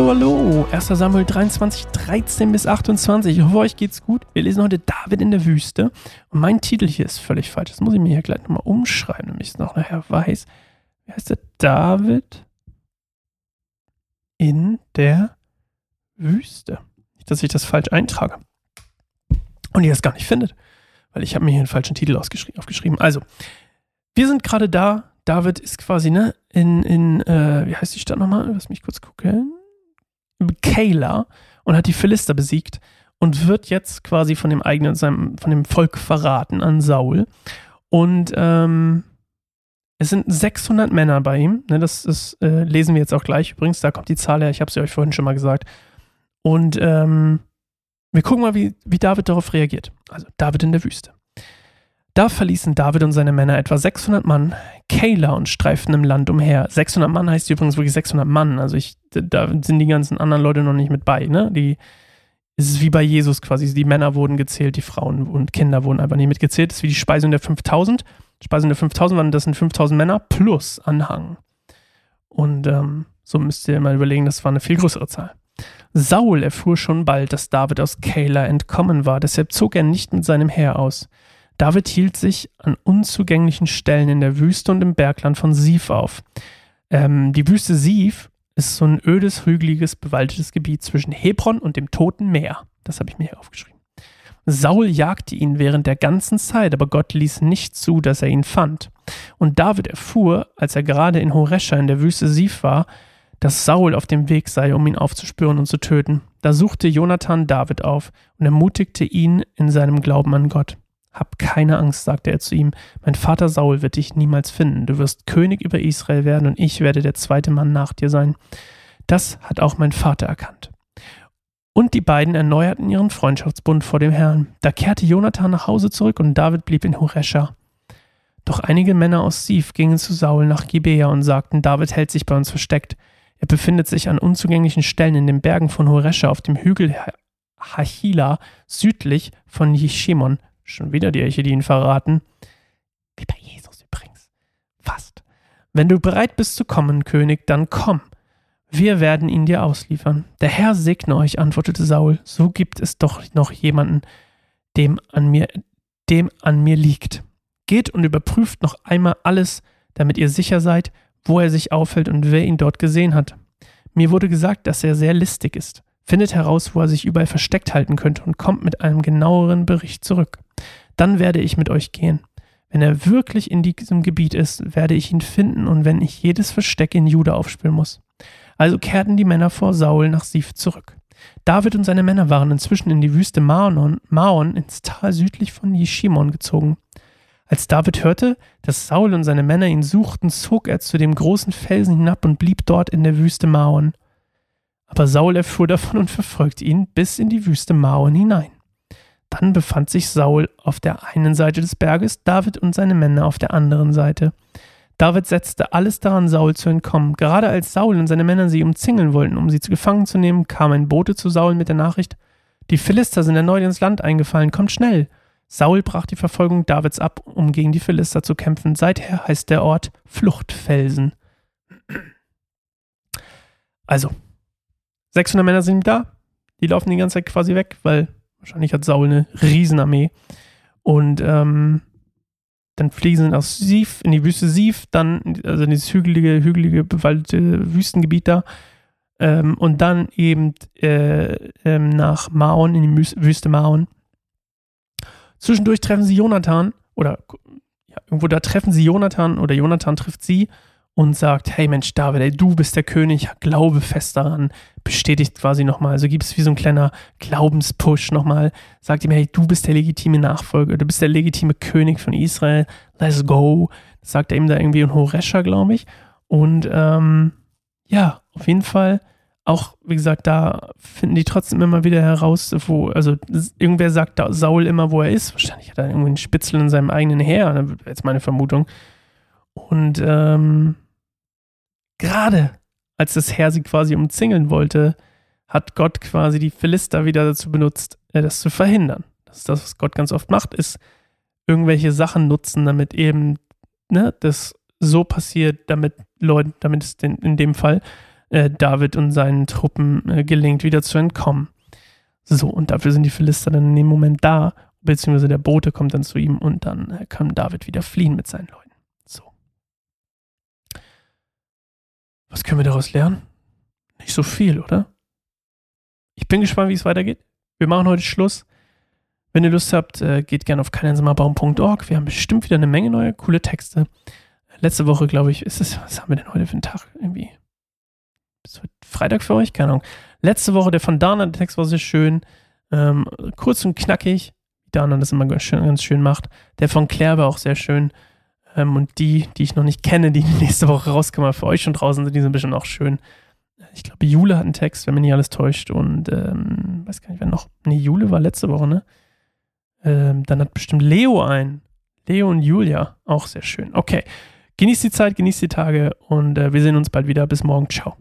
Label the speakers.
Speaker 1: hallo, hallo. 1. Samuel 23, 13 bis 28. Ich hoffe, euch geht's gut. Wir lesen heute David in der Wüste. Und mein Titel hier ist völlig falsch. Das muss ich mir hier gleich nochmal umschreiben, damit ich es noch nachher weiß. Wie heißt der? David in der Wüste. Nicht, dass ich das falsch eintrage. Und ihr es gar nicht findet. Weil ich habe mir hier einen falschen Titel aufgeschrieben. Also, wir sind gerade da. David ist quasi, ne, in, in äh, wie heißt die Stadt nochmal? Lass mich kurz gucken. Kayla und hat die Philister besiegt und wird jetzt quasi von dem eigenen, seinem, von dem Volk verraten an Saul. Und ähm, es sind 600 Männer bei ihm. Ne, das ist, äh, lesen wir jetzt auch gleich. Übrigens, da kommt die Zahl her. Ich habe sie euch vorhin schon mal gesagt. Und ähm, wir gucken mal, wie, wie David darauf reagiert. Also David in der Wüste. Da verließen David und seine Männer etwa 600 Mann Kayla und streiften im Land umher. 600 Mann heißt übrigens wirklich 600 Mann. Also ich, da sind die ganzen anderen Leute noch nicht mit bei. Ne? Die, es ist wie bei Jesus quasi. Die Männer wurden gezählt, die Frauen und Kinder wurden einfach nicht mitgezählt. Das ist wie die Speisung der 5000. Speisung der 5000 waren das sind 5000 Männer plus Anhang. Und ähm, so müsst ihr mal überlegen, das war eine viel größere Zahl. Saul erfuhr schon bald, dass David aus Kayla entkommen war, deshalb zog er nicht mit seinem Heer aus. David hielt sich an unzugänglichen Stellen in der Wüste und im Bergland von Sif auf. Ähm, die Wüste Sif ist so ein ödes, hügeliges, bewaldetes Gebiet zwischen Hebron und dem Toten Meer. Das habe ich mir hier aufgeschrieben. Saul jagte ihn während der ganzen Zeit, aber Gott ließ nicht zu, dass er ihn fand. Und David erfuhr, als er gerade in Horesha in der Wüste Sif war, dass Saul auf dem Weg sei, um ihn aufzuspüren und zu töten. Da suchte Jonathan David auf und ermutigte ihn in seinem Glauben an Gott. Hab keine Angst, sagte er zu ihm, mein Vater Saul wird dich niemals finden, du wirst König über Israel werden und ich werde der zweite Mann nach dir sein. Das hat auch mein Vater erkannt. Und die beiden erneuerten ihren Freundschaftsbund vor dem Herrn. Da kehrte Jonathan nach Hause zurück und David blieb in Horesha. Doch einige Männer aus Sif gingen zu Saul nach Gibea und sagten, David hält sich bei uns versteckt. Er befindet sich an unzugänglichen Stellen in den Bergen von Horesha auf dem Hügel Hachila südlich von Jeshimon. Schon wieder die Elche, die ihn verraten. Wie bei Jesus übrigens. Fast. Wenn du bereit bist zu kommen, König, dann komm. Wir werden ihn dir ausliefern. Der Herr segne euch, antwortete Saul. So gibt es doch noch jemanden, dem an mir, dem an mir liegt. Geht und überprüft noch einmal alles, damit ihr sicher seid, wo er sich aufhält und wer ihn dort gesehen hat. Mir wurde gesagt, dass er sehr listig ist. Findet heraus, wo er sich überall versteckt halten könnte und kommt mit einem genaueren Bericht zurück. Dann werde ich mit euch gehen. Wenn er wirklich in diesem Gebiet ist, werde ich ihn finden und wenn ich jedes Versteck in Juda aufspüren muss. Also kehrten die Männer vor Saul nach Sif zurück. David und seine Männer waren inzwischen in die Wüste Maon, Maon ins Tal südlich von Jeshimon gezogen. Als David hörte, dass Saul und seine Männer ihn suchten, zog er zu dem großen Felsen hinab und blieb dort in der Wüste Maon. Aber Saul erfuhr davon und verfolgte ihn bis in die Wüste Maon hinein. Dann befand sich Saul auf der einen Seite des Berges, David und seine Männer auf der anderen Seite. David setzte alles daran, Saul zu entkommen. Gerade als Saul und seine Männer sie umzingeln wollten, um sie zu gefangen zu nehmen, kam ein Bote zu Saul mit der Nachricht: Die Philister sind erneut ins Land eingefallen, kommt schnell! Saul brach die Verfolgung Davids ab, um gegen die Philister zu kämpfen. Seither heißt der Ort Fluchtfelsen. Also, 600 Männer sind da. Die laufen die ganze Zeit quasi weg, weil wahrscheinlich hat Saul eine Riesenarmee. Und ähm, dann fliegen sie aus Sif, in die Wüste Sif, dann, also in dieses hügelige, hügelige, bewaldete Wüstengebiet da. Ähm, und dann eben äh, ähm, nach Maon, in die Wüste Maon. Zwischendurch treffen sie Jonathan oder ja, irgendwo da treffen sie Jonathan oder Jonathan trifft sie und sagt, hey Mensch, David, ey, du bist der König, glaube fest daran, bestätigt quasi nochmal, also gibt es wie so ein kleiner Glaubenspush nochmal, sagt ihm, hey, du bist der legitime Nachfolger, du bist der legitime König von Israel, let's go, sagt er ihm da irgendwie in Horesha, glaube ich, und ähm, ja, auf jeden Fall. Auch, wie gesagt, da finden die trotzdem immer wieder heraus, wo, also irgendwer sagt Saul immer, wo er ist. Wahrscheinlich hat er irgendwie einen Spitzel in seinem eigenen Heer, ne, jetzt meine Vermutung. Und ähm, gerade als das Heer sie quasi umzingeln wollte, hat Gott quasi die Philister wieder dazu benutzt, äh, das zu verhindern. Das ist das, was Gott ganz oft macht, ist irgendwelche Sachen nutzen, damit eben ne, das so passiert, damit Leute, damit es den, in dem Fall äh, David und seinen Truppen äh, gelingt, wieder zu entkommen. So, und dafür sind die Philister dann in dem Moment da, beziehungsweise der Bote kommt dann zu ihm und dann äh, kann David wieder fliehen mit seinen Leuten. So. Was können wir daraus lernen? Nicht so viel, oder? Ich bin gespannt, wie es weitergeht. Wir machen heute Schluss. Wenn ihr Lust habt, äh, geht gerne auf keineinsamerbaum.org. Wir haben bestimmt wieder eine Menge neue, coole Texte. Letzte Woche, glaube ich, ist es, was haben wir denn heute für einen Tag? Irgendwie. Ist heute Freitag für euch? Keine Ahnung. Letzte Woche der von Dana, der Text war sehr schön. Ähm, kurz und knackig. Dana das immer ganz schön, ganz schön macht. Der von Claire war auch sehr schön. Ähm, und die, die ich noch nicht kenne, die nächste Woche rauskommen, für euch schon draußen sind, die sind bestimmt auch schön. Ich glaube, Jule hat einen Text, wenn mich nicht alles täuscht. Und ähm, weiß gar nicht, wer noch. Nee, Jule war letzte Woche, ne? Ähm, dann hat bestimmt Leo einen. Leo und Julia, auch sehr schön. Okay. Genießt die Zeit, genießt die Tage und äh, wir sehen uns bald wieder. Bis morgen. Ciao.